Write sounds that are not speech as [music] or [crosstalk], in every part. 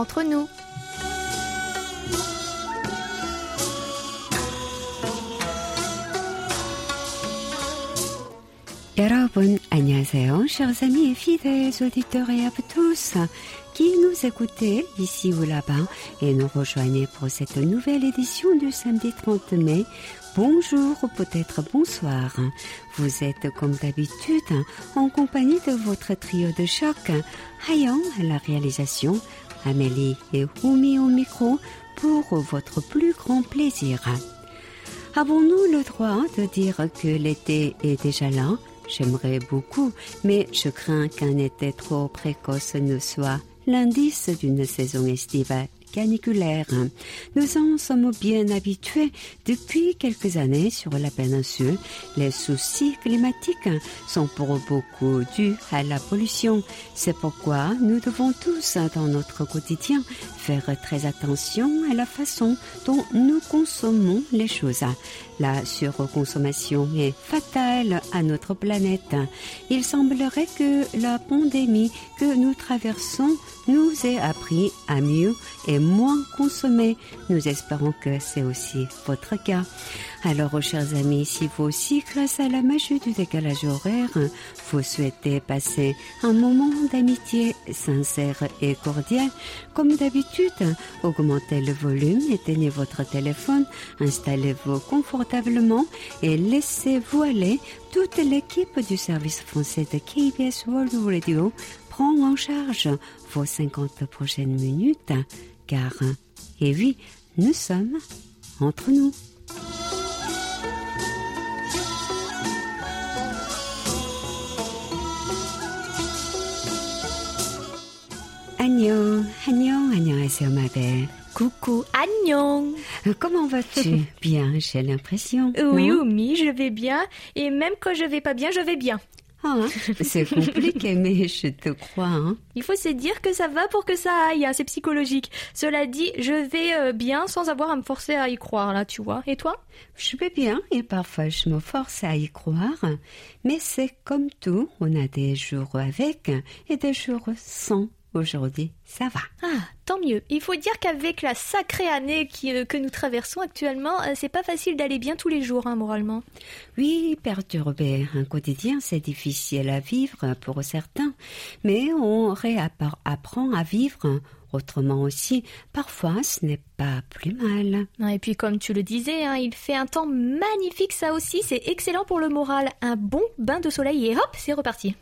entre nous. 여러분, 안녕하세요. Chers amis et fidèles auditeurs et à tous qui nous écoutez ici ou là-bas et nous rejoignez pour cette nouvelle édition du samedi 30 mai. Bonjour ou peut-être bonsoir. Vous êtes comme d'habitude en compagnie de votre trio de choc, Hayan à la réalisation, Amélie et Oumi au micro pour votre plus grand plaisir. Avons-nous le droit de dire que l'été est déjà là? J'aimerais beaucoup, mais je crains qu'un été trop précoce ne soit l'indice d'une saison estivale Nous en sommes bien habitués depuis quelques années sur la péninsule. Les soucis climatiques sont pour beaucoup dus à la pollution. C'est pourquoi nous devons tous, dans notre quotidien, faire très attention à la façon dont nous consommons les choses. La surconsommation est fatale à notre planète. Il semblerait que la pandémie que nous traversons nous ait appris à mieux et moins consommer. Nous espérons que c'est aussi votre cas. Alors, chers amis, si vous aussi, grâce à la magie du décalage horaire, vous souhaitez passer un moment d'amitié sincère et cordial, comme d'habitude, augmentez le volume, éteignez votre téléphone, installez-vous confortablement et laissez-vous aller. Toute l'équipe du service français de KBS World Radio prend en charge vos 50 prochaines minutes, car, et oui, nous sommes entre nous. Annyeong, annyeong, annyeonghaseyo ma belle. Coucou, Annyeong. Comment vas-tu? [laughs] Bien, j'ai l'impression. Oui, oui, je vais bien. Et même quand je vais pas bien, je vais bien. Ah, c'est compliqué, [laughs] mais je te crois. Hein. Il faut se dire que ça va pour que ça aille, hein, c'est psychologique. Cela dit, je vais euh, bien sans avoir à me forcer à y croire, là, tu vois. Et toi? Je vais bien et parfois je me force à y croire. Mais c'est comme tout, on a des jours avec et des jours sans. Aujourd'hui, ça va. Ah, tant mieux. Il faut dire qu'avec la sacrée année qui, euh, que nous traversons actuellement, euh, c'est pas facile d'aller bien tous les jours, hein, moralement. Oui, perturber un quotidien, c'est difficile à vivre pour certains, mais on réapprend à vivre autrement aussi. Parfois, ce n'est pas plus mal. Et puis, comme tu le disais, hein, il fait un temps magnifique, ça aussi, c'est excellent pour le moral. Un bon bain de soleil et hop, c'est reparti.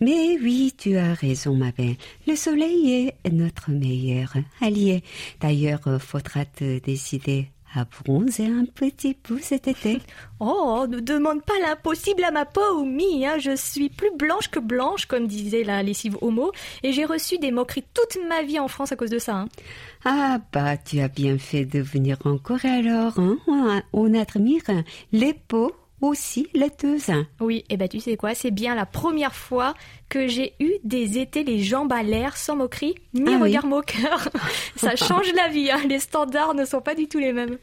Mais oui, tu as raison, ma belle. Le soleil est notre meilleur allié. D'ailleurs, faudra te décider à bronzer un petit peu cet été. [laughs] Oh, ne demande pas l'impossible à ma peau, mi, hein. Je suis plus blanche que blanche, comme disait la lessive homo, et j'ai reçu des moqueries toute ma vie en France à cause de ça. Hein. Ah bah, tu as bien fait de venir en Corée alors. Hein. On admire les peaux aussi laiteuse. Oui, et bah tu sais quoi, c'est bien la première fois que j'ai eu des étés les jambes à l'air sans moquerie ni Ah oui. regard moqueur. [laughs] Ça change la vie, hein. les standards ne sont pas du tout les mêmes.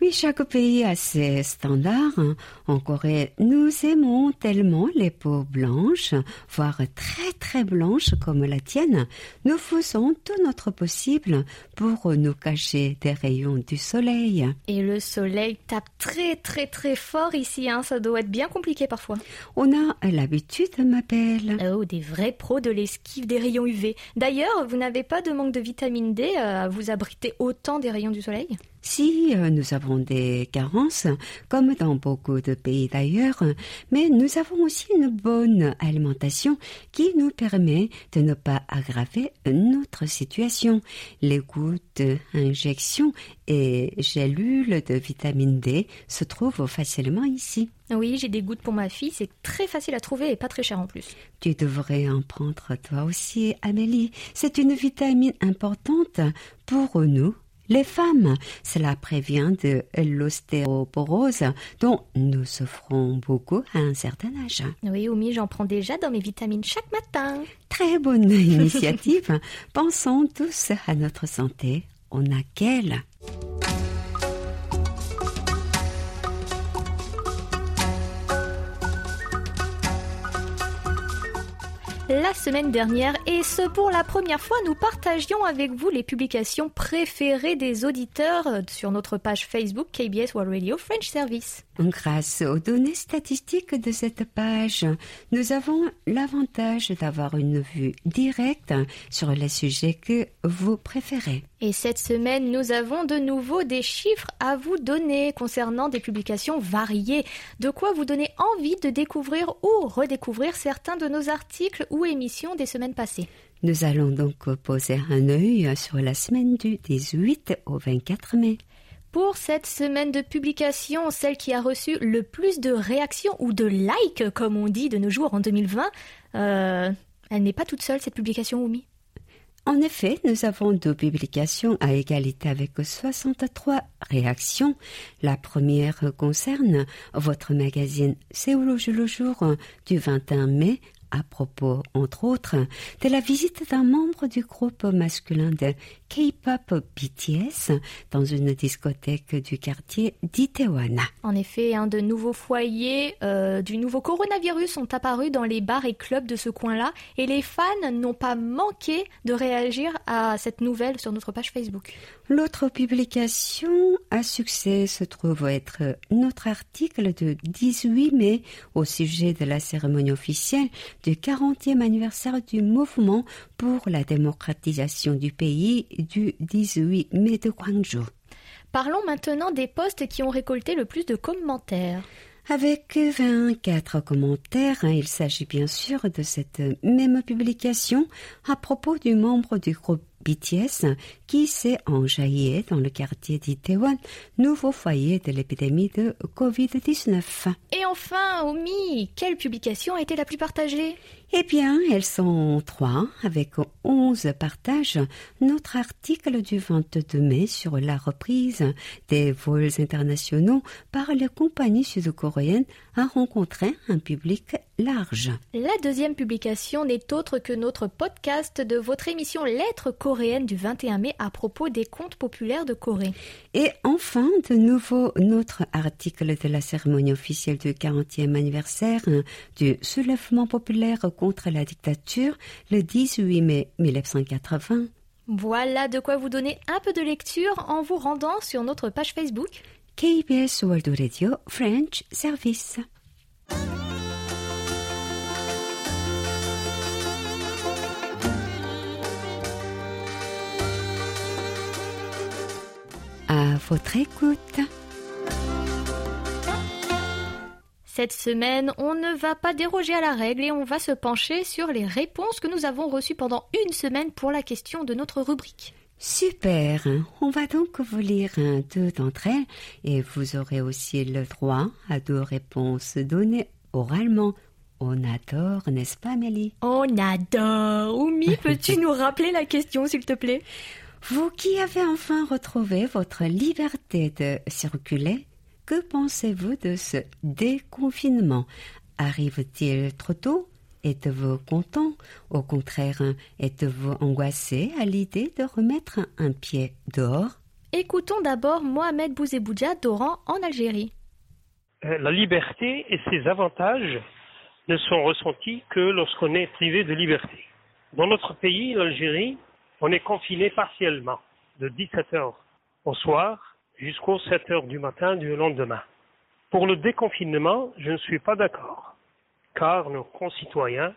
Oui, chaque pays a ses standards. En Corée, nous aimons tellement les peaux blanches, voire très très blanches comme la tienne. Nous faisons tout notre possible pour nous cacher des rayons du soleil. Et le soleil tape très très très fort ici, hein. ça doit être bien compliqué parfois. On a l'habitude, ma belle. Oh, des vrais pros de l'esquive des rayons UV. D'ailleurs, vous n'avez pas de manque de vitamine D euh, à vous abriter autant des rayons du soleil? Si euh, nous avons des carences, comme dans beaucoup de pays d'ailleurs, mais nous avons aussi une bonne alimentation qui nous permet de ne pas aggraver notre situation. Les gouttes, injections et gélules de vitamine D se trouvent facilement ici. Oui, j'ai des gouttes pour ma fille, c'est très facile à trouver et pas très cher en plus. Tu devrais en prendre toi aussi, Amélie. C'est une vitamine importante pour nous. Les femmes, cela prévient de l'ostéoporose dont nous souffrons beaucoup à un certain âge. Oui, Oumi, j'en prends déjà dans mes vitamines chaque matin. Très bonne [laughs] initiative. Pensons tous à notre santé. On a qu'elle. La semaine dernière et ce pour la première fois nous partagions avec vous les publications préférées des auditeurs sur notre page Facebook KBS World Radio French Service. Grâce aux données statistiques de cette page, nous avons l'avantage d'avoir une vue directe sur les sujets que vous préférez. Et cette semaine, nous avons de nouveau des chiffres à vous donner concernant des publications variées, de quoi vous donner envie de découvrir ou redécouvrir certains de nos articles ou émissions des semaines passées. Nous allons donc poser un œil sur la semaine du 18 au 24 mai. Pour cette semaine de publication, celle qui a reçu le plus de réactions ou de likes, comme on dit de nos jours en 2020, euh, elle n'est pas toute seule, cette publication, Oumi. En effet, nous avons deux publications à égalité avec 63 réactions. La première concerne votre magazine Séoul le jour du 21 mai à propos, entre autres, de la visite d'un membre du groupe masculin de K-pop BTS dans une discothèque du quartier d'Itaewon. En effet, un de nouveaux foyers euh, du nouveau coronavirus sont apparus dans les bars et clubs de ce coin-là et les fans n'ont pas manqué de réagir à cette nouvelle sur notre page Facebook. L'autre publication à succès se trouve être notre article de 18 mai au sujet de la cérémonie officielle du 40e anniversaire du mouvement pour la démocratisation du pays du 18 mai de Guangzhou. Parlons maintenant des posts qui ont récolté le plus de commentaires. Avec 24 commentaires, hein, il s'agit bien sûr de cette même publication à propos du membre du groupe BTS qui s'est enjaillé dans le quartier d'Itaewon, nouveau foyer de l'épidémie de Covid-19. Et enfin, Omi, quelle publication a été la plus partagée? Eh bien, elles sont trois, avec onze partages. Notre article du 22 mai sur la reprise des vols internationaux par les compagnies sud-coréennes a rencontré un public large. La deuxième publication n'est autre que notre podcast de votre émission Lettres coréennes du 21 mai à propos des contes populaires de Corée. Et enfin, de nouveau, notre article de la cérémonie officielle du 40e anniversaire du soulèvement populaire contre la dictature le 18 mai 1980. Voilà de quoi vous donner un peu de lecture en vous rendant sur notre page Facebook KBS World Radio French Service. À votre écoute. Cette semaine, on ne va pas déroger à la règle et on va se pencher sur les réponses que nous avons reçues pendant une semaine pour la question de notre rubrique. Super. On va donc vous lire deux d'entre elles et vous aurez aussi le droit à deux réponses données oralement. On adore, n'est-ce pas, Amélie? On adore. Oumi, [laughs] peux-tu nous rappeler la question, s'il te plaît? Vous qui avez enfin retrouvé votre liberté de circuler, que pensez-vous de ce déconfinement? Arrive-t-il trop tôt? Êtes-vous content? Au contraire, êtes-vous angoissé à l'idée de remettre un pied dehors? Écoutons d'abord Mohamed Bouzeboudja d'Oran en Algérie. Euh, la liberté et ses avantages ne sont ressentis que lorsqu'on est privé de liberté. Dans notre pays, l'Algérie, on est confiné partiellement de 17 heures au soir jusqu'aux 7 heures du matin du lendemain. Pour le déconfinement, je ne suis pas d'accord, car nos concitoyens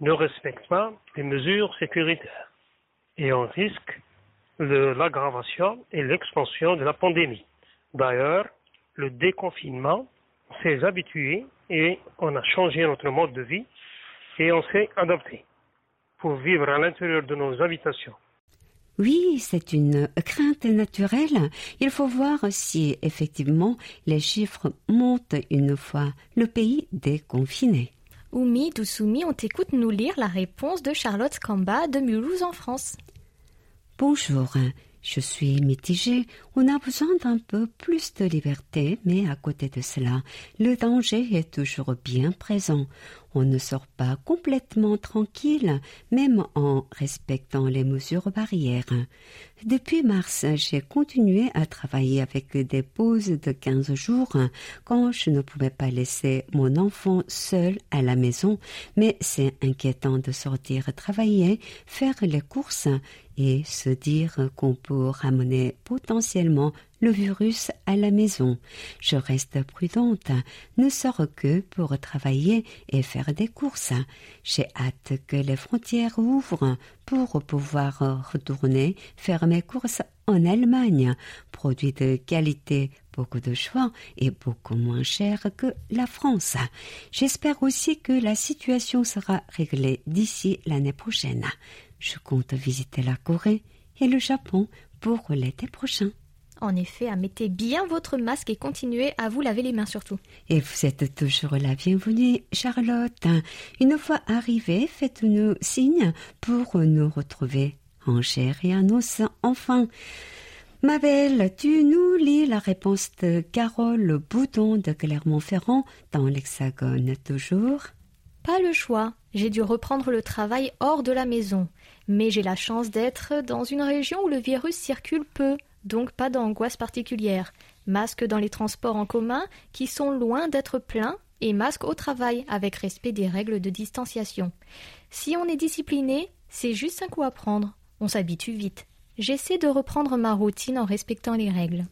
ne respectent pas les mesures sécuritaires et on risque l'aggravation et l'expansion de la pandémie. D'ailleurs, le déconfinement s'est habitué et on a changé notre mode de vie et on s'est adapté pour vivre à l'intérieur de nos habitations oui, c'est une crainte naturelle. Il faut voir si effectivement les chiffres montent une fois le pays déconfiné. Oumi, Dousoumi, on t'écoute nous lire la réponse de Charlotte Kamba de Mulhouse en France. Bonjour, je suis mitigée. On a besoin d'un peu plus de liberté, mais à côté de cela, le danger est toujours bien présent. on ne sort pas complètement tranquille, même en respectant les mesures barrières. Depuis mars, j'ai continué à travailler avec des pauses de 15 jours quand je ne pouvais pas laisser mon enfant seul à la maison, mais c'est inquiétant de sortir travailler, faire les courses et se dire qu'on peut ramener potentiellement le virus à la maison. Je reste prudente, ne sors que pour travailler et faire des courses. J'ai hâte que les frontières ouvrent pour pouvoir retourner faire mes courses en Allemagne. Produits de qualité, beaucoup de choix et beaucoup moins cher que la France. J'espère aussi que la situation sera réglée d'ici l'année prochaine. Je compte visiter la Corée et le Japon pour l'été prochain. En effet, mettez bien votre masque et continuez à vous laver les mains surtout. Et vous êtes toujours la bienvenue, Charlotte. Une fois arrivée, faites-nous signe pour nous retrouver en chair et en os enfin. Ma belle, tu nous lis la réponse de Carole Bouton de Clermont-Ferrand dans l'Hexagone toujours Pas le choix. J'ai dû reprendre le travail hors de la maison. Mais j'ai la chance d'être dans une région où le virus circule peu, donc pas d'angoisse particulière. Masque dans les transports en commun qui sont loin d'être pleins et masque au travail avec respect des règles de distanciation. Si on est discipliné, c'est juste un coup à prendre. On s'habitue vite. J'essaie de reprendre ma routine en respectant les règles.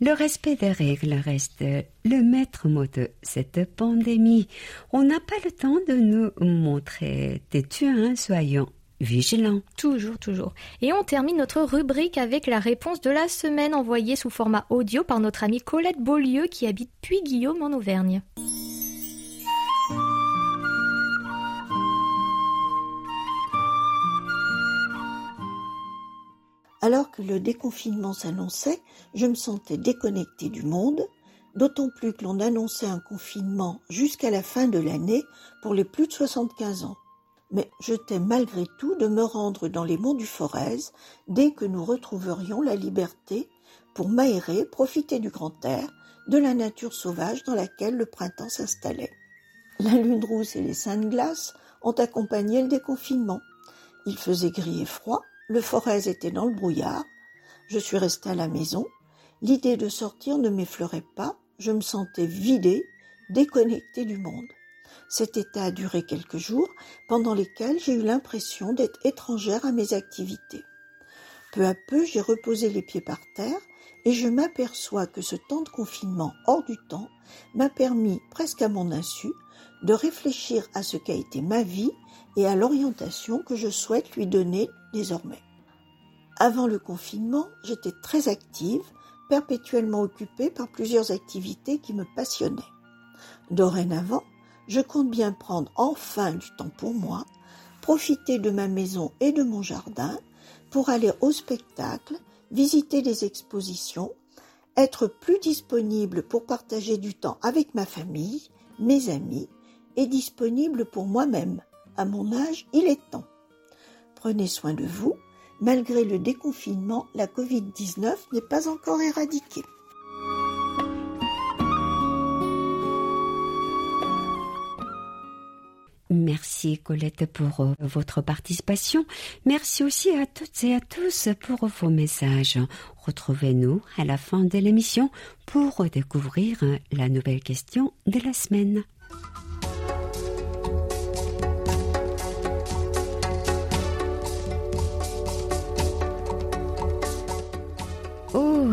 Le respect des règles reste le maître mot de cette pandémie. On n'a pas le temps de nous montrer têtus, hein, soyons vigilant. Toujours, toujours. Et on termine notre rubrique avec la réponse de la semaine envoyée sous format audio par notre amie Colette Beaulieu qui habite Puy-Guillaume en Auvergne. Alors que le déconfinement s'annonçait, je me sentais déconnectée du monde, d'autant plus que l'on annonçait un confinement jusqu'à la fin de l'année pour les plus de 75 ans mais je t'ai malgré tout de me rendre dans les monts du Forez dès que nous retrouverions la liberté pour m'aérer, profiter du grand air, de la nature sauvage dans laquelle le printemps s'installait. La lune rousse et les saintes glaces ont accompagné le déconfinement. Il faisait gris et froid, le Forez était dans le brouillard. Je suis restée à la maison. L'idée de sortir ne m'effleurait pas, je me sentais vidée, déconnectée du monde. Cet état a duré quelques jours, pendant lesquels j'ai eu l'impression d'être étrangère à mes activités. Peu à peu, j'ai reposé les pieds par terre et je m'aperçois que ce temps de confinement hors du temps m'a permis, presque à mon insu, de réfléchir à ce qu'a été ma vie et à l'orientation que je souhaite lui donner désormais. Avant le confinement, j'étais très active, perpétuellement occupée par plusieurs activités qui me passionnaient. Dorénavant, je compte bien prendre enfin du temps pour moi, profiter de ma maison et de mon jardin pour aller au spectacle, visiter des expositions, être plus disponible pour partager du temps avec ma famille, mes amis, et disponible pour moi-même. À mon âge, il est temps. Prenez soin de vous. Malgré le déconfinement, la Covid-19 n'est pas encore éradiquée. Merci Colette pour euh, votre participation. Merci aussi à toutes et à tous pour vos messages. Retrouvez-nous à la fin de l'émission pour découvrir la nouvelle question de la semaine.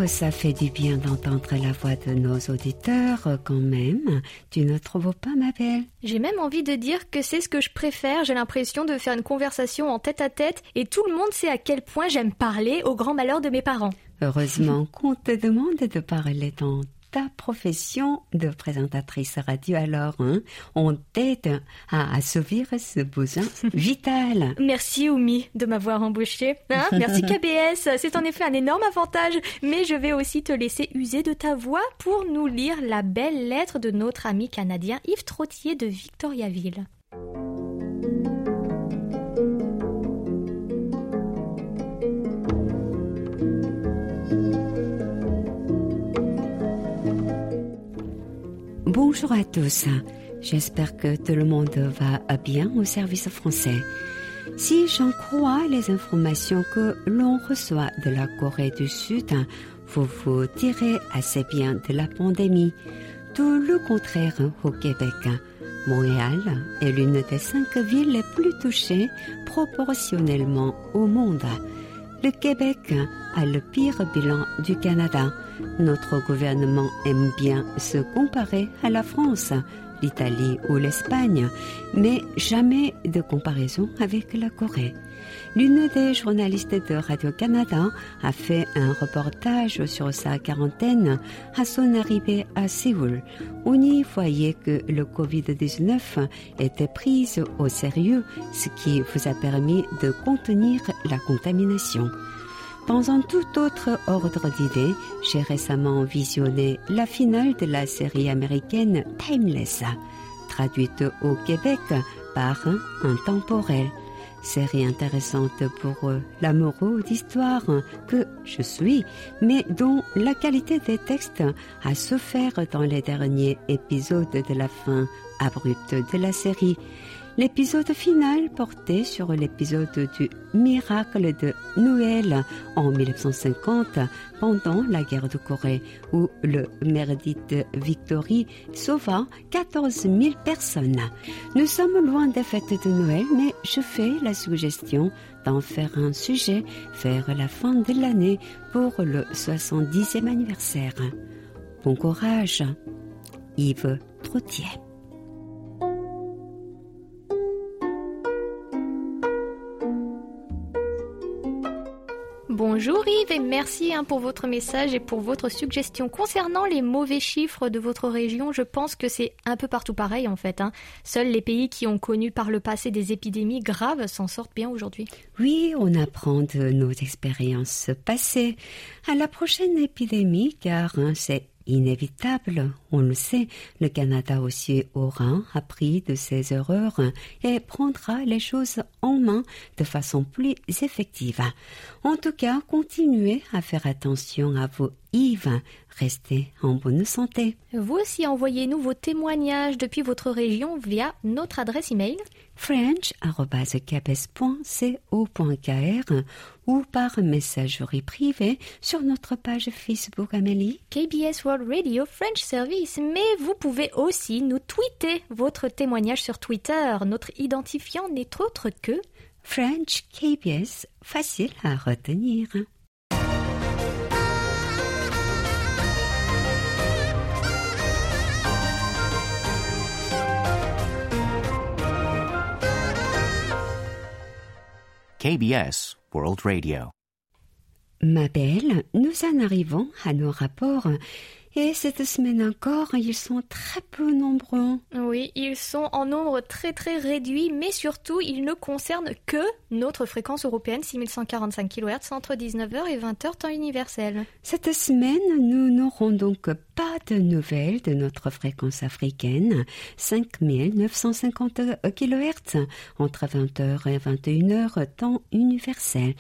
Ça fait du bien d'entendre la voix de nos auditeurs euh, quand même. Tu ne trouves pas, ma belle? J'ai même envie de dire que c'est ce que je préfère. J'ai l'impression de faire une conversation en tête à tête et tout le monde sait à quel point j'aime parler au grand malheur de mes parents. Heureusement qu'on te demande de parler dans ta profession de présentatrice radio alors, hein, on t'aide à assouvir ce besoin [laughs] vital. Merci Oumi de m'avoir embauché. Hein. Merci [laughs] KBS, c'est en effet un énorme avantage, mais je vais aussi te laisser user de ta voix pour nous lire la belle lettre de notre ami canadien Yves Trottier de Victoriaville. Bonjour à tous. J'espère que tout le monde va bien au service français. Si j'en crois les informations que l'on reçoit de la Corée du Sud, vous vous tirez assez bien de la pandémie. Tout le contraire au Québec. Montréal est l'une des cinq villes les plus touchées proportionnellement au monde. Le Québec a le pire bilan du Canada. Notre gouvernement aime bien se comparer à la France, l'Italie ou l'Espagne, mais jamais de comparaison avec la Corée. L'une des journalistes de Radio-Canada a fait un reportage sur sa quarantaine à son arrivée à Séoul. On y voyait que le Covid-19 était pris au sérieux, ce qui vous a permis de contenir la contamination. Dans un tout autre ordre d'idées, j'ai récemment visionné la finale de la série américaine Timeless, traduite au Québec par Intemporel série intéressante pour l'amoureux d'histoire que je suis, mais dont la qualité des textes a souffert dans les derniers épisodes de la fin abrupte de la série. L'épisode final portait sur l'épisode du miracle de Noël en 1950 pendant la guerre de Corée où le Meredith Victory sauva 14 000 personnes. Nous sommes loin des fêtes de Noël mais je fais la suggestion d'en faire un sujet vers la fin de l'année pour le 70e anniversaire. Bon courage, Yves Trottier. Bonjour Yves et merci hein, pour votre message et pour votre suggestion. Concernant les mauvais chiffres de votre région, je pense que c'est un peu partout pareil en fait. Hein. Seuls les pays qui ont connu par le passé des épidémies graves s'en sortent bien aujourd'hui. Oui, on apprend de nos expériences passées. À la prochaine épidémie, car hein, c'est inévitable. On le sait, le Canada aussi aura appris de ses erreurs et prendra les choses en main de façon plus effective. En tout cas, continuez à faire attention à vos Yves. Restez en bonne santé. Vous aussi, envoyez-nous vos témoignages depuis votre région via notre adresse email french.kbs.co.kr ou par messagerie privée sur notre page Facebook Amélie. KBS World Radio French Service. Mais vous pouvez aussi nous tweeter votre témoignage sur Twitter. Notre identifiant n'est autre que French KBS, facile à retenir. KBS World Radio. Ma belle, nous en arrivons à nos rapports et cette semaine encore, ils sont très peu nombreux. Oui, ils sont en nombre très très réduit, mais surtout, ils ne concernent que notre fréquence européenne 6145 kHz entre 19h et 20h temps universel. Cette semaine, nous n'aurons donc pas de nouvelles de notre fréquence africaine 5950 kHz entre 20h et 21h temps universel.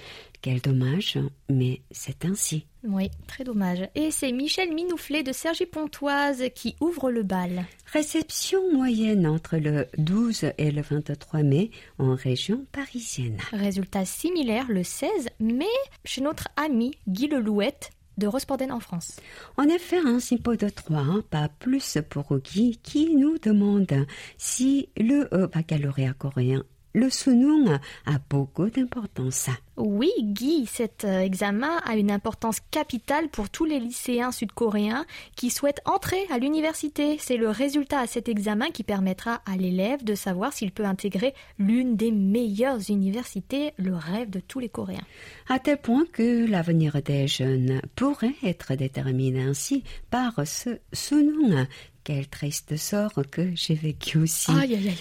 Quel dommage, mais c'est ainsi. Oui, très dommage. Et c'est Michel Minouflet de Sergi Pontoise qui ouvre le bal. Réception moyenne entre le 12 et le 23 mai en région parisienne. Résultat similaire le 16 mai chez notre ami Guy Lelouette de Rosporden en France. En effet, un simpo de 3, pas plus pour Guy, qui nous demande si le euh, baccalauréat coréen le sunung a beaucoup d'importance. Oui, Guy, cet euh, examen a une importance capitale pour tous les lycéens sud-coréens qui souhaitent entrer à l'université. C'est le résultat à cet examen qui permettra à l'élève de savoir s'il peut intégrer l'une des meilleures universités, le rêve de tous les Coréens. À tel point que l'avenir des jeunes pourrait être déterminé ainsi par ce sunung. Quel triste sort que j'ai vécu aussi. Aïe, aïe, aïe.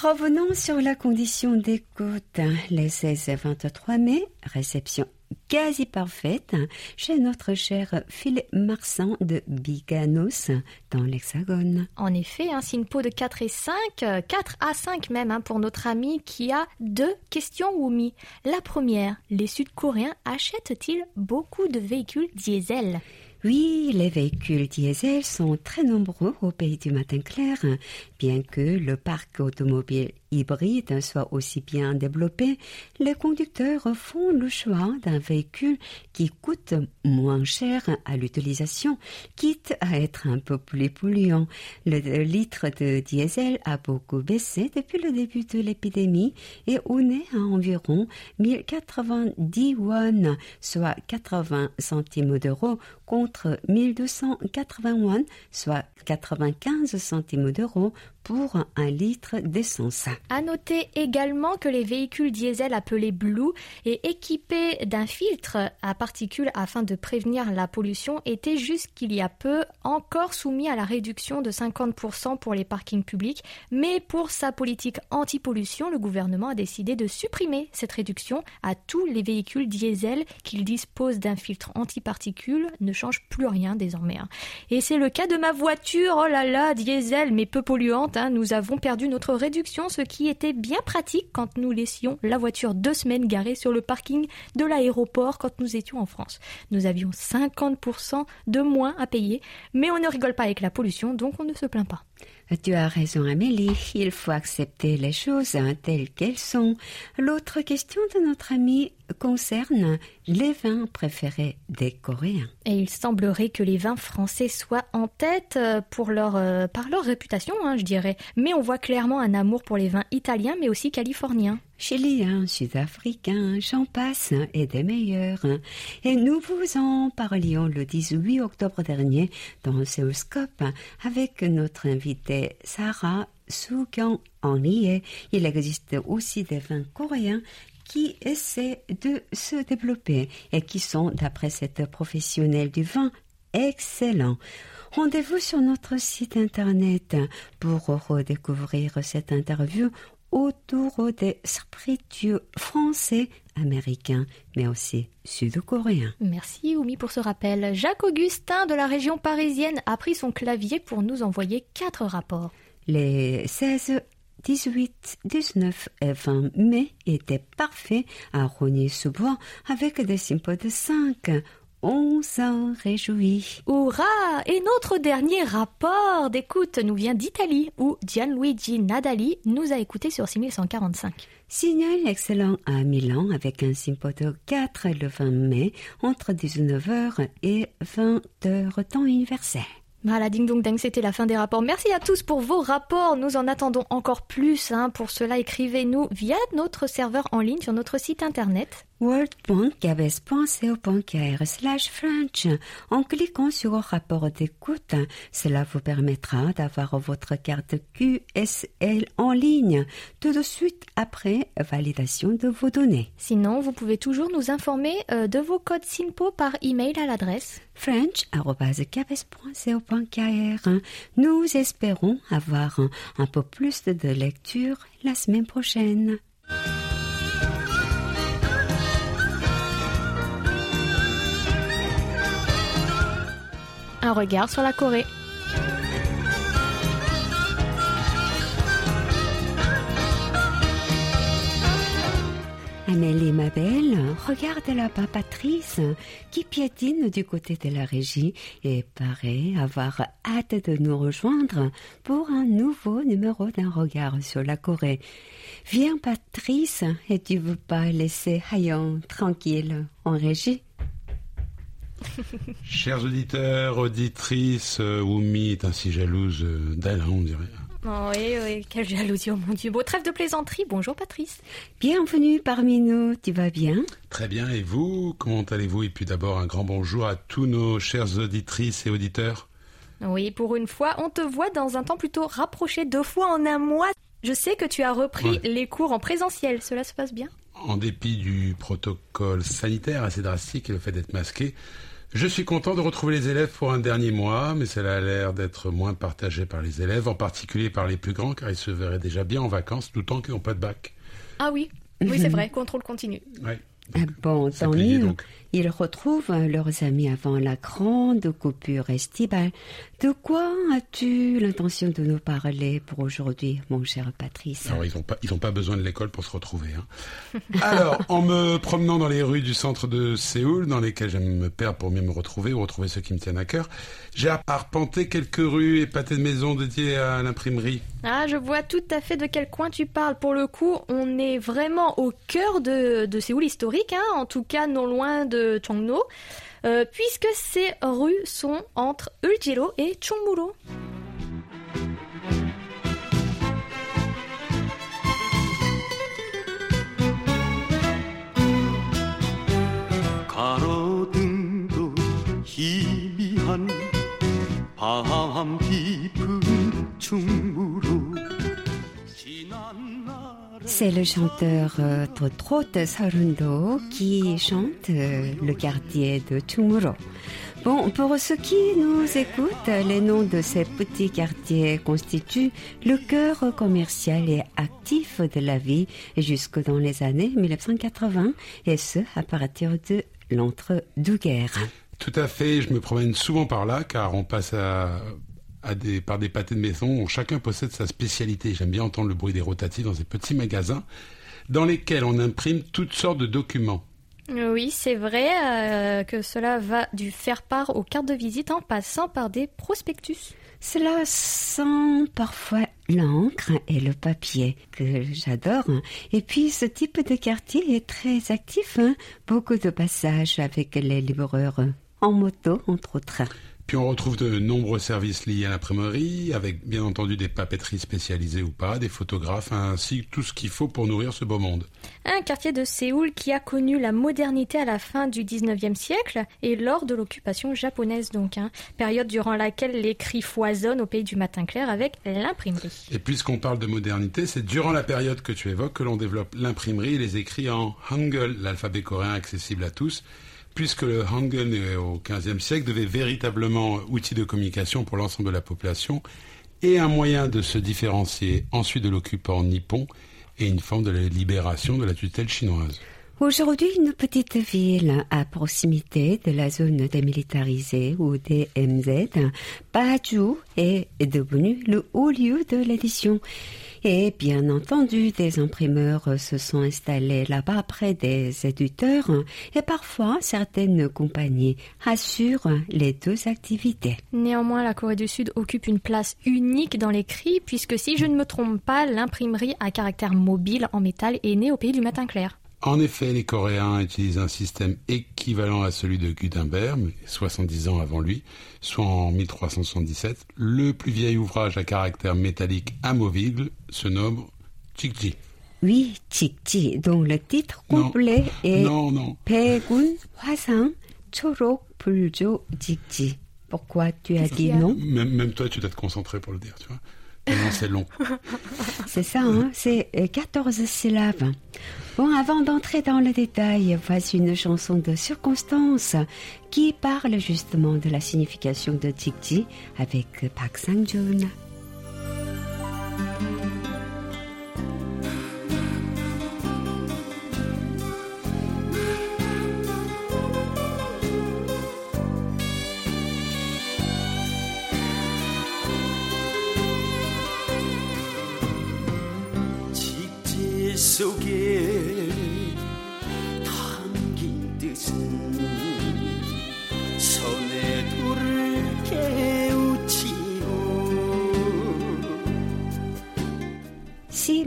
Revenons sur la condition d'écoute. Les 16 et 23 mai, réception quasi parfaite chez notre cher Philippe Marsan de Biganos dans l'Hexagone. En effet, un signe pot de 4 et 5, 4 à 5 même hein, pour notre ami qui a deux questions Wumi. La première, les Sud-Coréens achètent-ils beaucoup de véhicules diesel? Oui, les véhicules diesel sont très nombreux au pays du matin clair, bien que le parc automobile hybride soit aussi bien développé, les conducteurs font le choix d'un véhicule qui coûte moins cher à l'utilisation, quitte à être un peu plus polluant. Le litre de diesel a beaucoup baissé depuis le début de l'épidémie et on est à environ 1090 won, soit 80 centimes d'euros contre 1280 soit 95 centimes d'euros pour un litre d'essence. À noter également que les véhicules diesel appelés Blue et équipés d'un filtre à particules afin de prévenir la pollution étaient jusqu'il y a peu encore soumis à la réduction de 50% pour les parkings publics, mais pour sa politique anti-pollution, le gouvernement a décidé de supprimer cette réduction à tous les véhicules diesel qu'ils disposent d'un filtre anti-particules, ne change plus rien désormais. Hein. Et c'est le cas de ma voiture, oh là là, diesel mais peu polluante, hein. nous avons perdu notre réduction, ce qui était bien pratique quand nous laissions la voiture deux semaines garée sur le parking de l'aéroport quand nous étions en France. Nous avions 50% de moins à payer, mais on ne rigole pas avec la pollution, donc on ne se plaint pas. Tu as raison, Amélie. Il faut accepter les choses hein, telles qu'elles sont. L'autre question de notre ami concerne les vins préférés des Coréens. Et il semblerait que les vins français soient en tête euh, pour leur, euh, par leur réputation, hein, je dirais. Mais on voit clairement un amour pour les vins italiens, mais aussi californiens. Chiliens, sud-africains, j'en passe, et des meilleurs. Et nous vous en parlions le 18 octobre dernier dans Seoulscope avec notre invitée Sarah Soo-kyung en Il existe aussi des vins coréens qui essaient de se développer et qui sont, d'après cette professionnelle du vin, excellents. Rendez-vous sur notre site internet pour redécouvrir cette interview autour des spiritueux français, américains, mais aussi sud-coréens. Merci Oumi pour ce rappel. Jacques Augustin de la région parisienne a pris son clavier pour nous envoyer quatre rapports. Les 16 18, 19 et 20 mai étaient parfaits à Rogny-sous-Bois avec des sympos de 5. On s'en réjouit. Hurrah Et notre dernier rapport d'écoute nous vient d'Italie, où Gianluigi Nadali nous a écoutés sur 6145. Signal excellent à Milan avec un sympo de 4 le 20 mai entre 19h et 20h temps universel. Voilà, ding dong ding, c'était la fin des rapports. Merci à tous pour vos rapports. Nous en attendons encore plus. Hein. Pour cela, écrivez-nous via notre serveur en ligne sur notre site internet world.cabes.co.kr slash French. En cliquant sur le rapport d'écoute, cela vous permettra d'avoir votre carte QSL en ligne tout de suite après validation de vos données. Sinon, vous pouvez toujours nous informer euh, de vos codes SINPO par email à l'adresse french.cabes.co.kr. Nous espérons avoir un peu plus de lecture la semaine prochaine. Regard sur la Corée. Amélie, ma belle, regarde là-bas Patrice, qui piétine du côté de la régie et paraît avoir hâte de nous rejoindre pour un nouveau numéro d'un regard sur la Corée. Viens Patrice, et tu veux pas laisser Hayon tranquille en régie? [laughs] Chers auditeurs, auditrices, euh, Oumi est ainsi jalouse euh, d'elle, on dirait. Oh, oui, oui, quelle jalousie, oh mon Dieu. Beau trêve de plaisanterie. Bonjour Patrice. Bienvenue parmi nous, tu vas bien? Très bien, et vous Comment allez-vous? Et puis d'abord un grand bonjour à tous nos chères auditrices et auditeurs. Oui, pour une fois, on te voit dans un temps plutôt rapproché, deux fois en un mois. Je sais que tu as repris les cours en présentiel, cela se passe bien? En dépit du protocole sanitaire assez drastique et le fait d'être masqué, je suis content de retrouver les élèves pour un dernier mois, mais cela a l'air d'être moins partagé par les élèves, en particulier par les plus grands, car ils se verraient déjà bien en vacances, tout temps qu'ils n'ont pas de bac. Ah oui, oui c'est [laughs] vrai, contrôle continu. Oui. Ah bon, tant mieux. Ils retrouvent leurs amis avant la grande coupure estivale. De quoi as-tu l'intention de nous parler pour aujourd'hui, mon cher Patrice? Alors, ils n'ont pas, ils ont pas besoin de l'école pour se retrouver. Hein. [laughs] Alors, en me promenant dans les rues du centre de Séoul, dans lesquelles j'aime me perdre pour mieux me retrouver ou retrouver ceux qui me tiennent à cœur, j'ai arpenté quelques rues et pâtés de maisons dédiées à l'imprimerie. Ah, je vois tout à fait de quel coin tu parles. Pour le coup, on est vraiment au cœur de, de Séoul historique, hein, en tout cas non loin de Chongno. Euh, puisque ces rues sont entre Uljiro et Chongmuro. 가로등도 희미한 밤 깊은 충무로 지난 날의 C'est le chanteur euh, Trotte Sarundo qui chante euh, le quartier de Chumuro. Bon, pour ceux qui nous écoutent, les noms de ces petits quartiers constituent le cœur commercial et actif de la vie jusque dans les années 1980 et ce à partir de l'entre-deux-guerres. Tout à fait, je me promène souvent par là car on passe à, à des, par des pâtés de maison où chacun possède sa spécialité. J'aime bien entendre le bruit des rotatifs dans ces petits magasins dans lesquels on imprime toutes sortes de documents. Oui, c'est vrai euh, que cela va du faire-part aux cartes de visite en passant par des prospectus. Cela sent parfois l'encre et le papier, que j'adore. Et puis ce type de quartier est très actif. hein. Beaucoup de passages avec les livreurs en moto, entre autres. Puis on retrouve de nombreux services liés à l'imprimerie, avec bien entendu des papeteries spécialisées ou pas, des photographes, ainsi que tout ce qu'il faut pour nourrir ce beau monde. Un quartier de Séoul qui a connu la modernité à la fin du 19e siècle et lors de l'occupation japonaise donc, hein, période durant laquelle les cris foisonnent au pays du matin clair avec l'imprimerie. Et puisqu'on parle de modernité, c'est durant la période que tu évoques que l'on développe l'imprimerie et les écrits en Hangul, l'alphabet coréen accessible à tous, puisque le Hangul euh, au XVe siècle devait véritablement outil de communication pour l'ensemble de la population et un moyen de se différencier ensuite de l'occupant nippon et une forme de libération de la tutelle chinoise. Aujourd'hui, une petite ville à proximité de la zone démilitarisée ou DMZ, Paju est devenue le haut lieu de l'édition. Et bien entendu, des imprimeurs se sont installés là-bas près des éditeurs et parfois certaines compagnies assurent les deux activités. Néanmoins, la Corée du Sud occupe une place unique dans l'écrit puisque si je ne me trompe pas, l'imprimerie à caractère mobile en métal est née au pays du matin clair. En effet, les Coréens utilisent un système équivalent à celui de Gutenberg, mais 70 ans avant lui, soit en 1377. Le plus vieil ouvrage à caractère métallique amovible se nomme Chikji. Oui, Chikji, dont le titre Non. complet est Non, non. Pegun Hwasang Chorok Buljo Jikji. Pourquoi tu as dit non? Même, même toi, tu dois te concentrer pour le dire, tu vois. C'est long. [laughs] C'est ça, hein c'est euh, 14 syllabes. Bon, avant d'entrer dans le détail, voici une chanson de circonstance qui parle justement de la signification de Jikji avec Park Sang-joon. so give.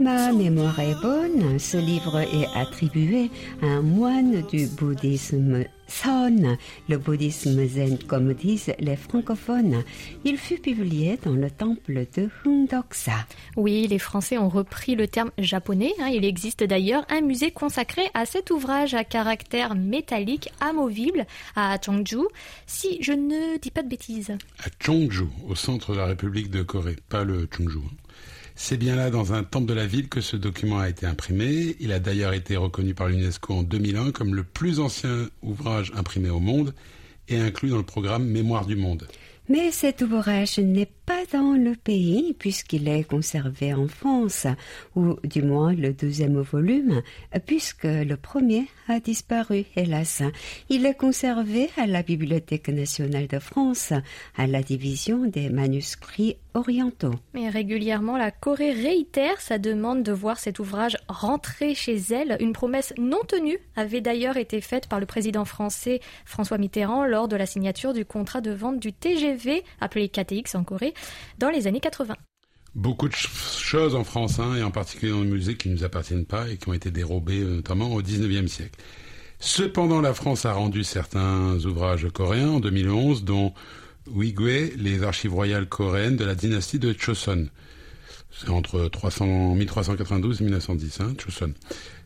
Ma mémoire est bonne, ce livre est attribué à un moine du bouddhisme Son, le bouddhisme zen comme disent les francophones. Il fut publié dans le temple de Hungdoksa. Oui, les Français ont repris le terme japonais. hein. Il existe d'ailleurs un musée consacré à cet ouvrage à caractère métallique amovible à Chongju, si je ne dis pas de bêtises. à Chongju, au centre de la République de Corée, pas le Chungju. C'est bien là, dans un temple de la ville, que ce document a été imprimé. Il a d'ailleurs été reconnu par l'UNESCO en 2001 comme le plus ancien ouvrage imprimé au monde et inclus dans le programme Mémoire du monde. Mais cet ouvrage n'est pas dans le pays puisqu'il est conservé en France, ou du moins le deuxième volume, puisque le premier a disparu, hélas. Il est conservé à la Bibliothèque nationale de France, à la division des manuscrits orientaux. Mais régulièrement, la Corée réitère sa demande de voir cet ouvrage rentrer chez elle. Une promesse non tenue avait d'ailleurs été faite par le président français François Mitterrand lors de la signature du contrat de vente du TGV, appelé KTX en Corée, dans les années 80. Beaucoup de ch- choses en France, hein, et en particulier dans le musée, qui ne nous appartiennent pas et qui ont été dérobées notamment au XIXe siècle. Cependant, la France a rendu certains ouvrages coréens en 2011, dont Wigwe, les archives royales coréennes de la dynastie de Choson. C'est entre 300, 1392 et 1910, hein, Choson.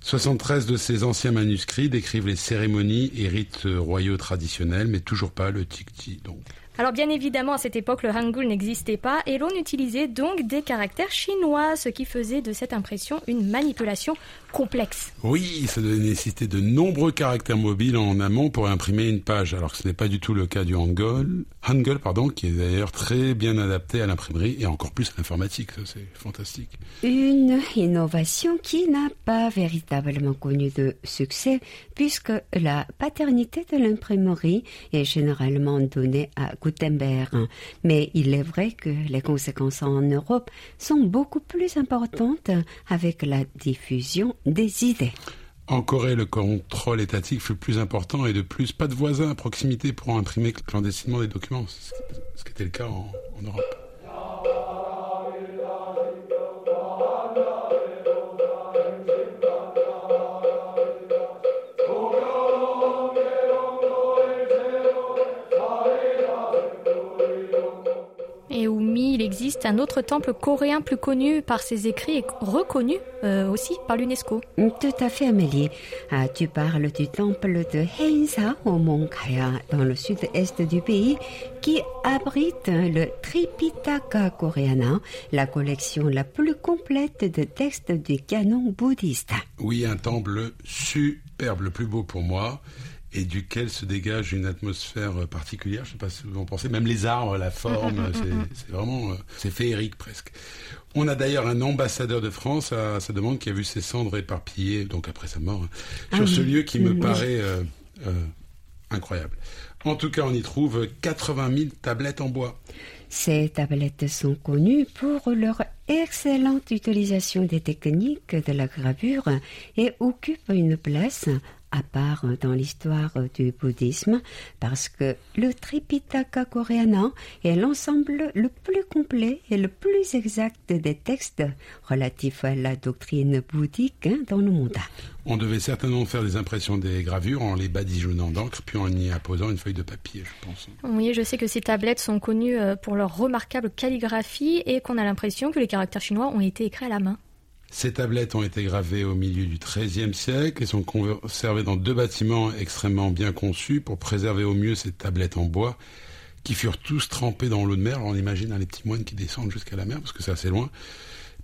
73 de ces anciens manuscrits décrivent les cérémonies et rites royaux traditionnels, mais toujours pas le tikti, donc. Alors bien évidemment, à cette époque, le hangul n'existait pas et l'on utilisait donc des caractères chinois, ce qui faisait de cette impression une manipulation complexe. Oui, ça devait nécessiter de nombreux caractères mobiles en amont pour imprimer une page, alors que ce n'est pas du tout le cas du Hangul, Hangul pardon, qui est d'ailleurs très bien adapté à l'imprimerie et encore plus à l'informatique, ça c'est fantastique. Une innovation qui n'a pas véritablement connu de succès puisque la paternité de l'imprimerie est généralement donnée à Gutenberg. Mais il est vrai que les conséquences en Europe sont beaucoup plus importantes avec la diffusion des idées. En Corée, le contrôle étatique fut plus important et de plus, pas de voisins à proximité pour imprimer clandestinement des documents, ce qui- était le cas en Europe. Existe un autre temple coréen plus connu par ses écrits et reconnu euh, aussi par l'UNESCO. Tout à fait, Amélie. Ah, tu parles du temple de Heinsa au mont Kaya, dans le sud-est du pays, qui abrite le Tripitaka coréen, la collection la plus complète de textes du canon bouddhiste. Oui, un temple superbe, le plus beau pour moi, et duquel se dégage une atmosphère particulière. Je ne sais pas si vous en pensez, même les arbres, la forme, [laughs] c'est vraiment, euh, c'est féerique presque. On a d'ailleurs un ambassadeur de France à sa demande qui a vu ses cendres éparpillées, donc après sa mort, hein, sur ce lieu qui me paraît euh, euh, incroyable. En tout cas, on y trouve 80 000 tablettes en bois. Ces tablettes sont connues pour leur excellente utilisation des techniques de la gravure et occupent une place à part dans l'histoire du bouddhisme parce que le Tripitaka coréen est l'ensemble le plus complet et le plus exact des textes relatifs à la doctrine bouddhique hein, dans le monde. On devait certainement faire des impressions des gravures en les badigeonnant d'encre, puis en y apposant une feuille de papier, je pense. Oui, je sais que ces tablettes sont connues euh, pour leur remarquable calligraphie et qu'on a l'impression que les caractères chinois ont été écrits à la main. Ces tablettes ont été gravées au milieu du XIIIe siècle et sont conservées dans deux bâtiments extrêmement bien conçus pour préserver au mieux ces tablettes en bois qui furent tous trempés dans l'eau de mer. On imagine hein, les petits moines qui descendent jusqu'à la mer parce que c'est assez loin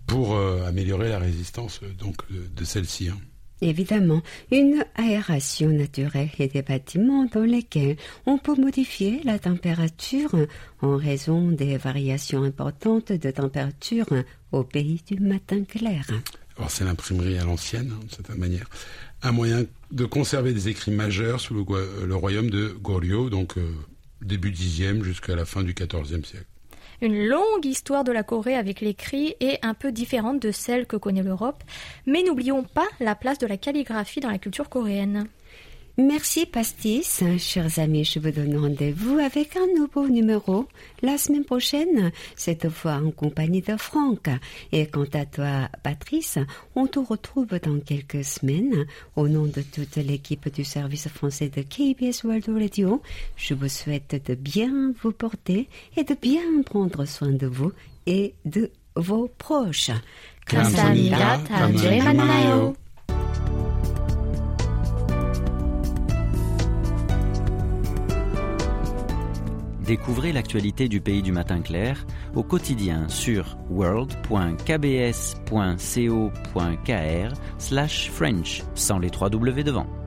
pour euh, améliorer la résistance euh, donc de, de celle-ci. hein. Évidemment, une aération naturelle et des bâtiments dans lesquels on peut modifier la température en raison des variations importantes de température au pays du matin clair. Alors c'est l'imprimerie à l'ancienne, hein, d'une certaine manière. Un moyen de conserver des écrits majeurs sous le royaume de Goryeo, donc euh, début 10e jusqu'à la fin du 14e siècle. Une longue histoire de la Corée avec l'écrit est un peu différente de celle que connaît l'Europe, mais n'oublions pas la place de la calligraphie dans la culture coréenne. Merci Pastis, chers amis, je vous donne rendez-vous avec un nouveau numéro la semaine prochaine, cette fois en compagnie de Franck. Et quant à toi, Patrice, on te retrouve dans quelques semaines. Au nom de toute l'équipe du service français de KBS World Radio, je vous souhaite de bien vous porter et de bien prendre soin de vous et de vos proches. 감사합니다. 다음 주에 만나요. Découvrez l'actualité du pays du matin clair au quotidien sur world.kbs.co.kr French sans les trois W devant.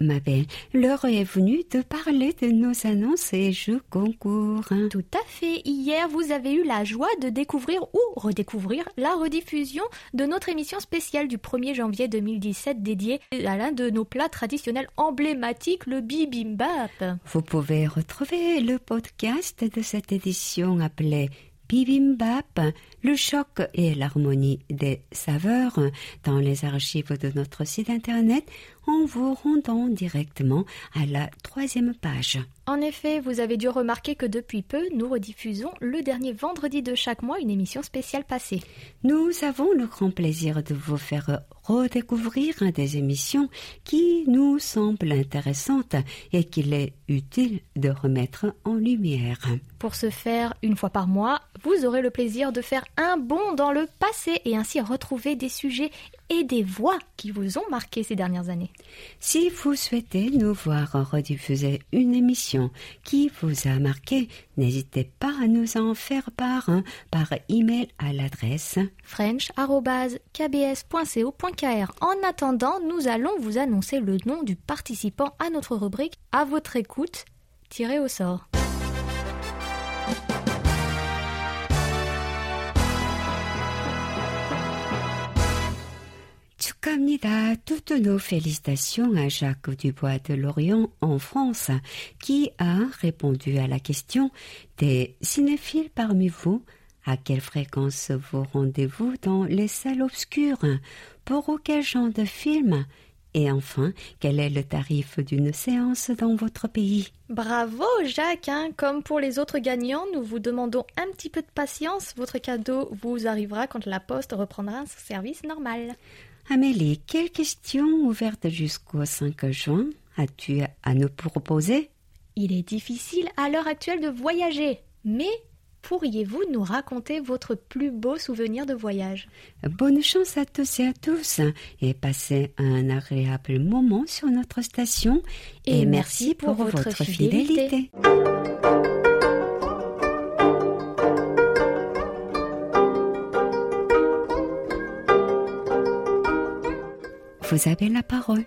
Ma belle, l'heure est venue de parler de nos annonces et jeux concours. Tout à fait. Hier, vous avez eu la joie de découvrir ou redécouvrir la rediffusion de notre émission spéciale du 1er janvier 2017 dédiée à l'un de nos plats traditionnels emblématiques, le bibimbap. Vous pouvez retrouver le podcast de cette édition appelée Bibimbap, le choc et l'harmonie des saveurs dans les archives de notre site internet en vous rendant directement à la troisième page. En effet, vous avez dû remarquer que depuis peu, nous rediffusons le dernier vendredi de chaque mois une émission spéciale passée. Nous avons le grand plaisir de vous faire redécouvrir des émissions qui nous semblent intéressantes et qu'il est utile de remettre en lumière. Pour ce faire, une fois par mois, vous aurez le plaisir de faire un bond dans le passé et ainsi retrouver des sujets et des voix qui vous ont marqué ces dernières années. Si vous souhaitez nous voir rediffuser une émission qui vous a marqué, n'hésitez pas à nous en faire part hein, par email à l'adresse french.kbs.co.kr. En attendant, nous allons vous annoncer le nom du participant à notre rubrique À votre écoute, tiré au sort. Toutes nos félicitations à Jacques Dubois de Lorient en France, qui a répondu à la question des cinéphiles parmi vous. À quelle fréquence vous rendez-vous dans les salles obscures? Pour quel genre de film? Et enfin, quel est le tarif d'une séance dans votre pays? Bravo Jacques hein. Comme pour les autres gagnants, nous vous demandons un petit peu de patience. Votre cadeau vous arrivera quand la poste reprendra son service normal. Amélie, quelle question ouverte jusqu'au 5 juin as-tu à nous proposer? Il est difficile à l'heure actuelle de voyager, mais pourriez-vous nous raconter votre plus beau souvenir de voyage? Bonne chance à tous et à tous. Et passez un agréable moment sur notre station. Et merci pour votre fidélité. Vous avez la parole.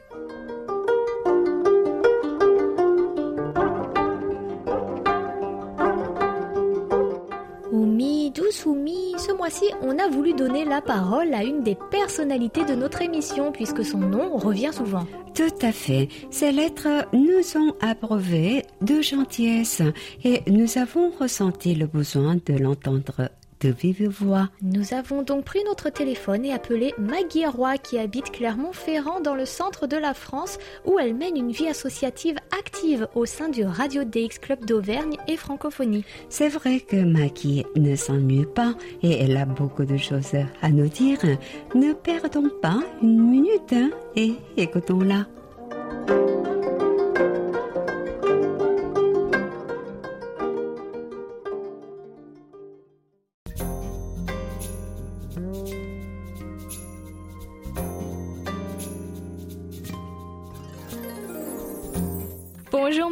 Oumi, douce Oumi, ce mois-ci, on a voulu donner la parole à une des personnalités de notre émission puisque son nom revient souvent. Tout à fait. Ces lettres nous ont abreuvé de gentillesse et nous avons ressenti le besoin de l'entendre de vive voix. Nous avons donc pris notre téléphone et appelé Maggie Roy qui habite Clermont-Ferrand dans le centre de la France où elle mène une vie associative active au sein du Radio DX Club d'Auvergne et Francophonie. C'est vrai que Maggie ne s'ennuie pas et elle a beaucoup de choses à nous dire. Ne perdons pas une minute hein, et écoutons-la.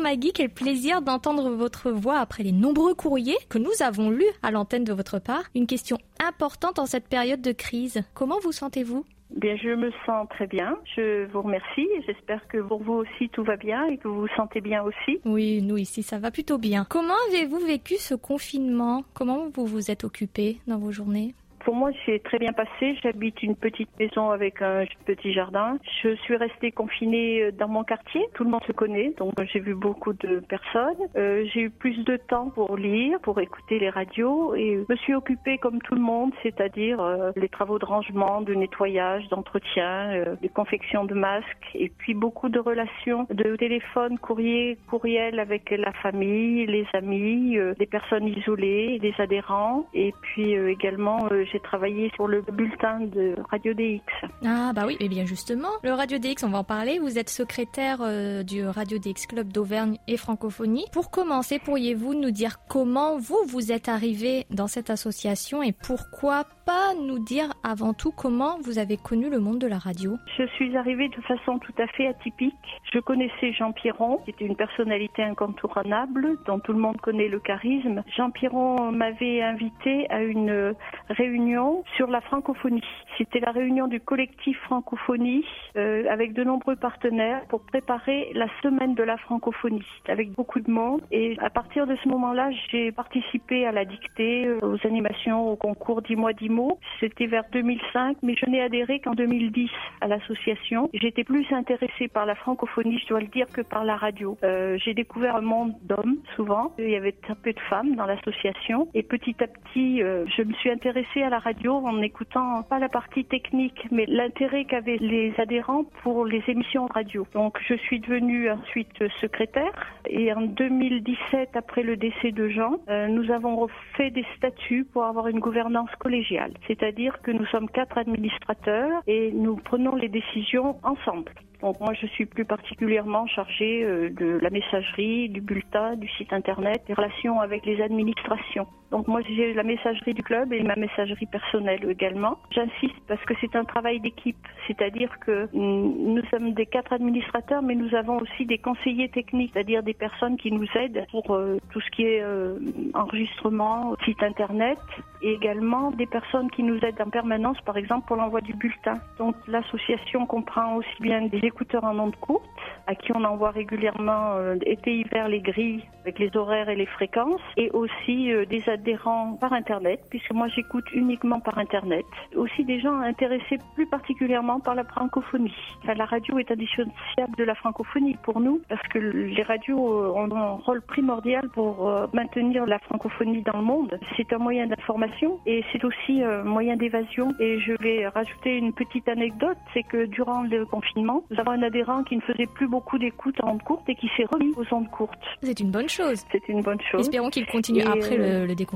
Maggie, quel plaisir d'entendre votre voix après les nombreux courriers que nous avons lus à l'antenne de votre part. Une question importante en cette période de crise. Comment vous sentez-vous? Bien, je me sens très bien. Je vous remercie. J'espère que pour vous aussi tout va bien et que vous vous sentez bien aussi. Oui, nous ici ça va plutôt bien. Comment avez-vous vécu ce confinement? Comment vous vous êtes occupé dans vos journées? Pour moi, c'est très bien passé. J'habite une petite maison avec un petit jardin. Je suis restée confinée dans mon quartier. Tout le monde se connaît, donc j'ai vu beaucoup de personnes. Euh, j'ai eu plus de temps pour lire, pour écouter les radios et me suis occupée comme tout le monde, c'est-à-dire euh, les travaux de rangement, de nettoyage, d'entretien, euh, de confection de masques et puis beaucoup de relations de téléphone, courrier, courriel avec la famille, les amis, euh, des personnes isolées, des adhérents et puis euh, également euh, j'ai travaillé sur le bulletin de Radio DX. Ah bah oui, et bien justement, le Radio DX, on va en parler. Vous êtes secrétaire euh, du Radio DX Club d'Auvergne et Francophonie. Pour commencer, pourriez-vous nous dire comment vous vous êtes arrivé dans cette association et pourquoi pas nous dire avant tout comment vous avez connu le monde de la radio? Je suis arrivée de façon tout à fait atypique. Je connaissais Jean Piron, qui était une personnalité incontournable, dont tout le monde connaît le charisme. Jean Piron m'avait invité à une réunion sur la francophonie. C'était la réunion du collectif francophonie euh, avec de nombreux partenaires pour préparer la semaine de la francophonie avec beaucoup de monde. Et à partir de ce moment-là, j'ai participé à la dictée, euh, aux animations, au concours 10 mois 10 mots. C'était vers 2005, mais je n'ai adhéré qu'en 2010 à l'association. J'étais plus intéressée par la francophonie, je dois le dire, que par la radio. Euh, j'ai découvert un monde d'hommes, souvent. Il y avait très peu de femmes dans l'association. Et petit à petit, je me suis intéressée à la radio en écoutant pas la partie technique, mais l'intérêt qu'avaient les adhérents pour les émissions radio. Donc, je suis devenue ensuite secrétaire. Et en 2017, après le décès de Jean, euh, nous avons fait des statuts pour avoir une gouvernance collégiale. C'est-à-dire que nous sommes quatre administrateurs et nous prenons les décisions ensemble. Donc moi, je suis plus particulièrement chargée euh, de la messagerie, du bulletin, du site internet, des relations avec les administrations. Donc moi, j'ai la messagerie du club et ma messagerie personnelle également. J'insiste parce que c'est un travail d'équipe, c'est-à-dire que mm, nous sommes des quatre administrateurs, mais nous avons aussi des conseillers techniques, c'est-à-dire des personnes qui nous aident pour euh, tout ce qui est euh, enregistrement, site internet, et également des personnes qui nous aident en permanence, par exemple pour l'envoi du bulletin. Donc l'association comprend aussi bien des écouteurs en ondes courtes, à qui on envoie régulièrement euh, été-hiver les grilles avec les horaires et les fréquences, et aussi euh, des adhérents par Internet, puisque moi j'écoute uniquement par Internet. Aussi des gens intéressés plus particulièrement par la francophonie. Enfin, la radio est indissociable de la francophonie pour nous, parce que les radios euh, ont un rôle primordial pour euh, maintenir la francophonie dans le monde. C'est un moyen d'information et c'est aussi un moyen d'évasion. Et je vais rajouter une petite anecdote, c'est que durant le confinement, nous avons un adhérent qui ne faisait plus beaucoup d'écoute en ondes courtes et qui s'est remis aux ondes courtes. C'est une bonne chose. C'est une bonne chose. Espérons qu'il continue Et, après euh, le, le déconfinement.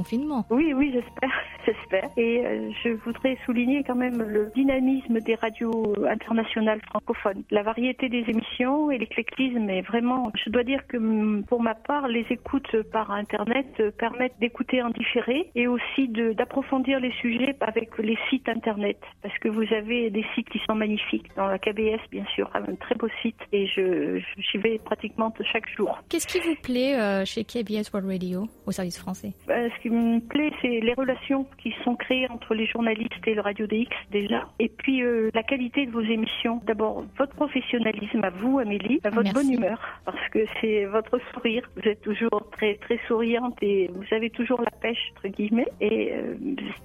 Oui, oui, j'espère, [laughs] j'espère. Et euh, je voudrais souligner quand même le dynamisme des radios internationales francophones, la variété des émissions et l'éclectisme. Et vraiment, je dois dire que mm, pour ma part, les écoutes par Internet euh, permettent d'écouter en différé et aussi d'approfondir les sujets avec les sites Internet, parce que vous avez des sites qui sont magnifiques. Dans la KBS, bien sûr, un très beau site, et je j'y vais pratiquement chaque jour. Qu'est-ce qui vous plaît euh, chez KBS World Radio au service français? Ce qui me plaît, c'est les relations qui sont créées entre les journalistes et le Radio DX déjà. Et puis euh, la qualité de vos émissions. D'abord, votre professionnalisme à vous, Amélie, à votre Merci. bonne humeur, parce que c'est votre sourire. Vous êtes toujours très très souriante et vous avez toujours la pêche entre guillemets. Et euh,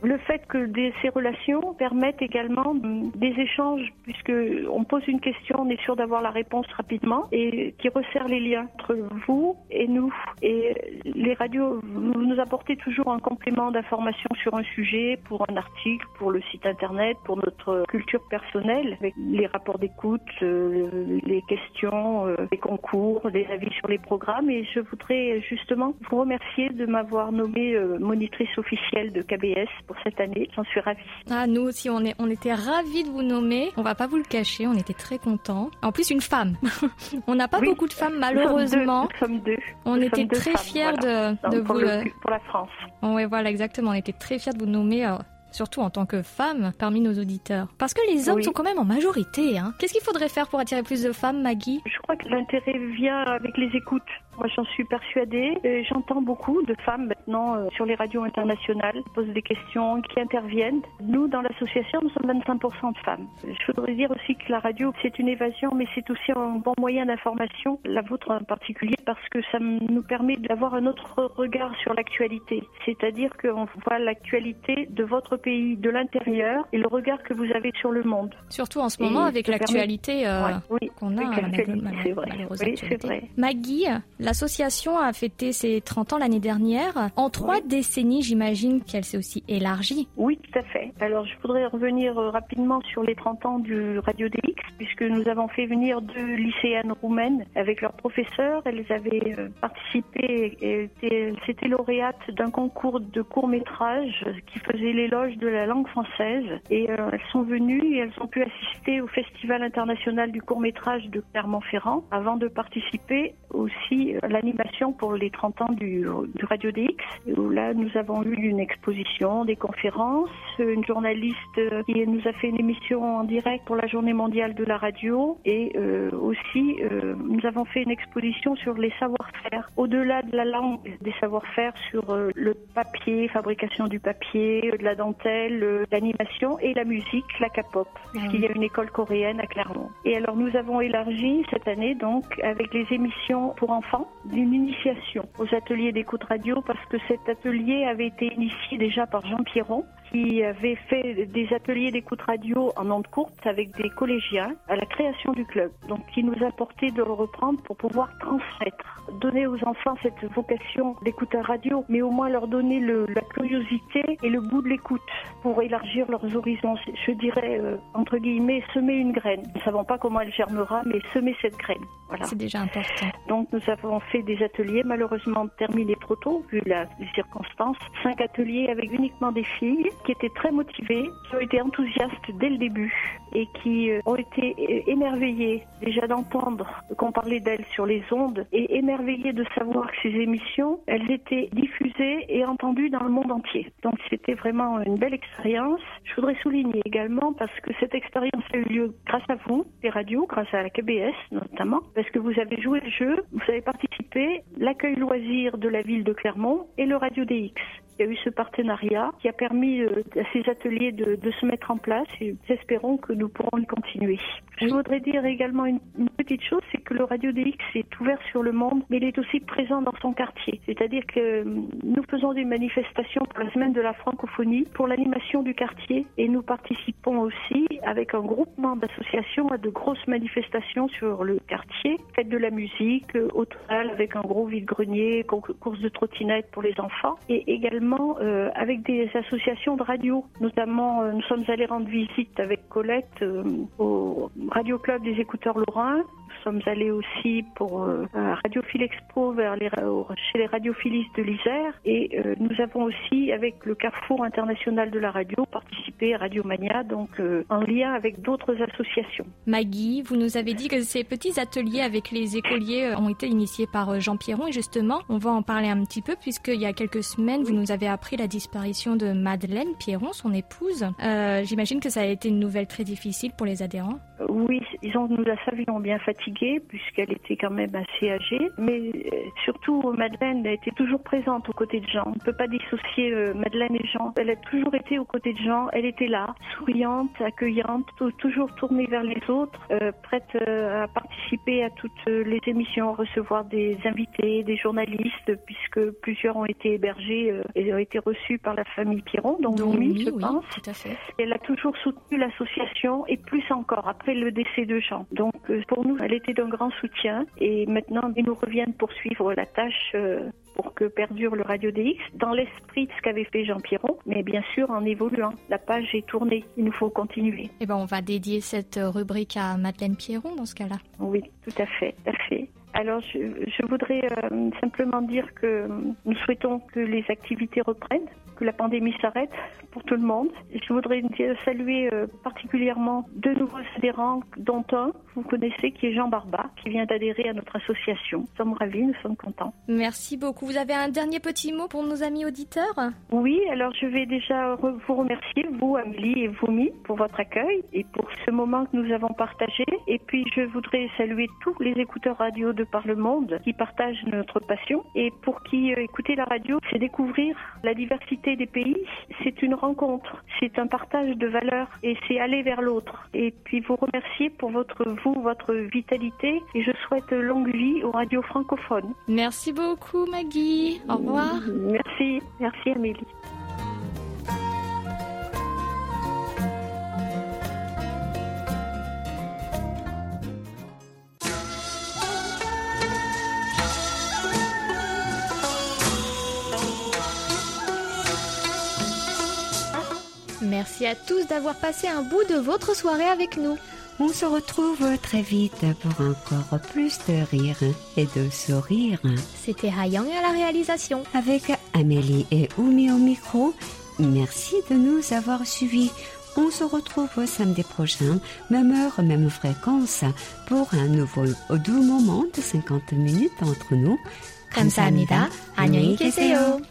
le fait que des- ces relations permettent également mm, des échanges, puisque on pose une question, on est sûr d'avoir la réponse rapidement et qui resserre les liens entre vous et nous. Et les radios, vous nous apportez toujours un complément d'information sur un sujet, pour un article, pour le site internet, pour notre culture personnelle, avec les rapports d'écoute, euh, les questions, euh, les concours, les avis sur les programmes. Et je voudrais justement vous remercier de m'avoir nommée euh, monitrice officielle de KBS pour cette année. J'en suis ravie. Ah, nous aussi, on, est, on était ravis de vous nommer. On va pas vous le cacher, on était très contents. En plus, une femme. [laughs] on n'a pas Oui. beaucoup de femmes, Nous sommes malheureusement. deux, Nous sommes deux. On Nous était très fiers voilà. de, de pour, vous. le- pour la France. Ouais, voilà, exactement. On était très fiers de vous nommer, euh, surtout en tant que femme, parmi nos auditeurs. Parce que les hommes Oui. sont quand même en majorité. Hein. Qu'est-ce qu'il faudrait faire pour attirer plus de femmes, Maggie? Je crois que l'intérêt vient avec les écoutes. Moi, j'en suis persuadée. J'entends beaucoup de femmes maintenant euh, sur les radios internationales qui posent des questions, qui interviennent. Nous, dans l'association, nous sommes 25% de femmes. Je voudrais dire aussi que la radio, c'est une évasion, mais c'est aussi un bon moyen d'information, la vôtre en particulier, parce que ça nous permet d'avoir un autre regard sur l'actualité. C'est-à-dire qu'on voit l'actualité de votre pays, de l'intérieur, et le regard que vous avez sur le monde. Surtout en ce Et moment avec permet- l'actualité euh, Ouais, oui, qu'on a, avec mal- Oui, c'est vrai. Maggie, l'association a fêté ses 30 ans l'année dernière. En trois décennies, j'imagine qu'elle s'est aussi élargie. Oui, tout à fait. Alors, je voudrais revenir euh, rapidement sur les 30 ans du Radio DX, puisque nous avons fait venir deux lycéennes roumaines avec leurs professeurs. Elles avaient euh, participé et étaient- s'étaient lauréates d'un concours de court-métrage qui faisait l'éloge de la langue française. Et euh, elles sont venues et elles ont pu assister au Festival international du court-métrage de Clermont-Ferrand avant de participer aussi l'animation pour les 30 ans du, du Radio DX. Où là, nous avons eu une exposition, des conférences, une journaliste qui nous a fait une émission en direct pour la Journée mondiale de la radio et euh, aussi euh, nous avons fait une exposition sur les savoir-faire. Au-delà de la langue, des savoir-faire sur euh, le papier, fabrication du papier, de la dentelle, euh, l'animation et la musique, la K-pop, puisqu'il y a une école coréenne à Clermont. Et alors nous avons élargi cette année donc avec les émissions pour enfants d'une initiation aux ateliers d'écoute radio parce que cet atelier avait été initié déjà par Jean Pierron qui avait fait des ateliers d'écoute radio en ondes courtes avec des collégiens à la création du club. Donc, qui nous a porté de le reprendre pour pouvoir transmettre, donner aux enfants cette vocation d'écouteur radio, mais au moins leur donner le, la curiosité et le goût de l'écoute pour élargir leurs horizons. Je dirais, euh, entre guillemets, semer une graine. Nous ne savons pas comment elle germera, mais semer cette graine. Voilà. C'est déjà important. Donc, nous avons fait des ateliers, malheureusement terminés tôt, vu la, les circonstances. Cinq ateliers avec uniquement des filles qui étaient très motivées, qui ont été enthousiastes dès le début et qui euh, ont été euh, émerveillées déjà d'entendre qu'on parlait d'elles sur les ondes et émerveillées de savoir que ces émissions, elles étaient diffusées et entendues dans le monde entier. Donc c'était vraiment une belle expérience. Je voudrais souligner également parce que cette expérience a eu lieu grâce à vous, les radios, grâce à la KBS notamment, parce que vous avez joué le jeu, vous avez participé, l'accueil loisir de la ville de Clermont et le Radio DX. Il y a eu ce partenariat qui a permis euh, à ces ateliers de, de, se mettre en place et nous espérons que nous pourrons le continuer. Je voudrais dire également une, une petite chose, c'est que le Radio DX est ouvert sur le monde, mais il est aussi présent dans son quartier. C'est-à-dire que nous faisons des manifestations pour la semaine de la francophonie, pour l'animation du quartier, et nous participons aussi avec un groupement d'associations à de grosses manifestations sur le quartier, fête de la musique, au total avec un gros vide-grenier, course de trottinette pour les enfants, et également euh, avec des associations de radio. Notamment, euh, nous sommes allés rendre visite avec Colette euh, au Radio Club des écouteurs lorrains. Nous sommes allés aussi pour euh, Radiophile Expo vers les, chez les radiophilistes de l'Isère. Et euh, nous avons aussi, avec le Carrefour international de la radio, participé à Radio Mania, donc euh, en lien avec d'autres associations. Maggie, vous nous avez dit que ces petits ateliers avec les écoliers ont été initiés par Jean Pierron. Et justement, on va en parler un petit peu, puisqu'il y a quelques semaines, vous nous avez appris la disparition de Madeleine Pierron, son épouse. Euh, J'imagine que ça a été une nouvelle très difficile pour les adhérents. Oui, disons que nous la savions bien fatiguée puisqu'elle était quand même assez âgée, mais surtout Madeleine a été toujours présente aux côtés de Jean. On ne peut pas dissocier euh, Madeleine et Jean. Elle a toujours été aux côtés de Jean. Elle était là, souriante, accueillante, toujours tournée vers les autres, euh, prête euh, à participer à toutes les émissions, recevoir des invités, des journalistes, puisque plusieurs ont été hébergés et ont été reçus par la famille Piron, dont, Mimi, je oui, pense. Tout à fait. Elle a toujours soutenu l'association et plus encore après le décès de Jean. Donc euh, pour nous, elle était d'un grand soutien et maintenant il nous revient de poursuivre la tâche euh, pour que perdure le Radio DX dans l'esprit de ce qu'avait fait Jean Pierron, mais bien sûr en évoluant. La page est tournée, il nous faut continuer. Eh ben on va dédier cette rubrique à Madeleine Pierron dans ce cas-là. Oui, tout à fait, tout à fait. Alors, je, je voudrais euh, simplement dire que nous souhaitons que les activités reprennent, que la pandémie s'arrête pour tout le monde. Je voudrais saluer euh, particulièrement deux nouveaux adhérents, dont un, vous connaissez, qui est Jean Barba, qui vient d'adhérer à notre association. Nous sommes ravis, nous sommes contents. Merci beaucoup. Vous avez un dernier petit mot pour nos amis auditeurs? Oui, alors je vais déjà vous remercier, vous, Amélie et Voumi, pour votre accueil et pour ce moment que nous avons partagé. Et puis, je voudrais saluer tous les écouteurs radio de par le monde qui partagent notre passion et pour qui euh, écouter la radio, c'est découvrir la diversité des pays, c'est une rencontre, c'est un partage de valeurs et c'est aller vers l'autre. Et puis vous remercier pour votre vous, votre vitalité et je souhaite longue vie aux radios francophones. Merci beaucoup Maggie. Au revoir. Merci, merci Amélie. Merci à tous d'avoir passé un bout de votre soirée avec nous. On se retrouve très vite pour encore plus de rire et de sourire. C'était Hayang à la réalisation. Avec Amélie et Oumi au micro, merci de nous avoir suivis. On se retrouve samedi prochain, même heure, même fréquence, pour un nouveau doux moment de 50 minutes entre nous. 감사합니다. 안녕히 계세요.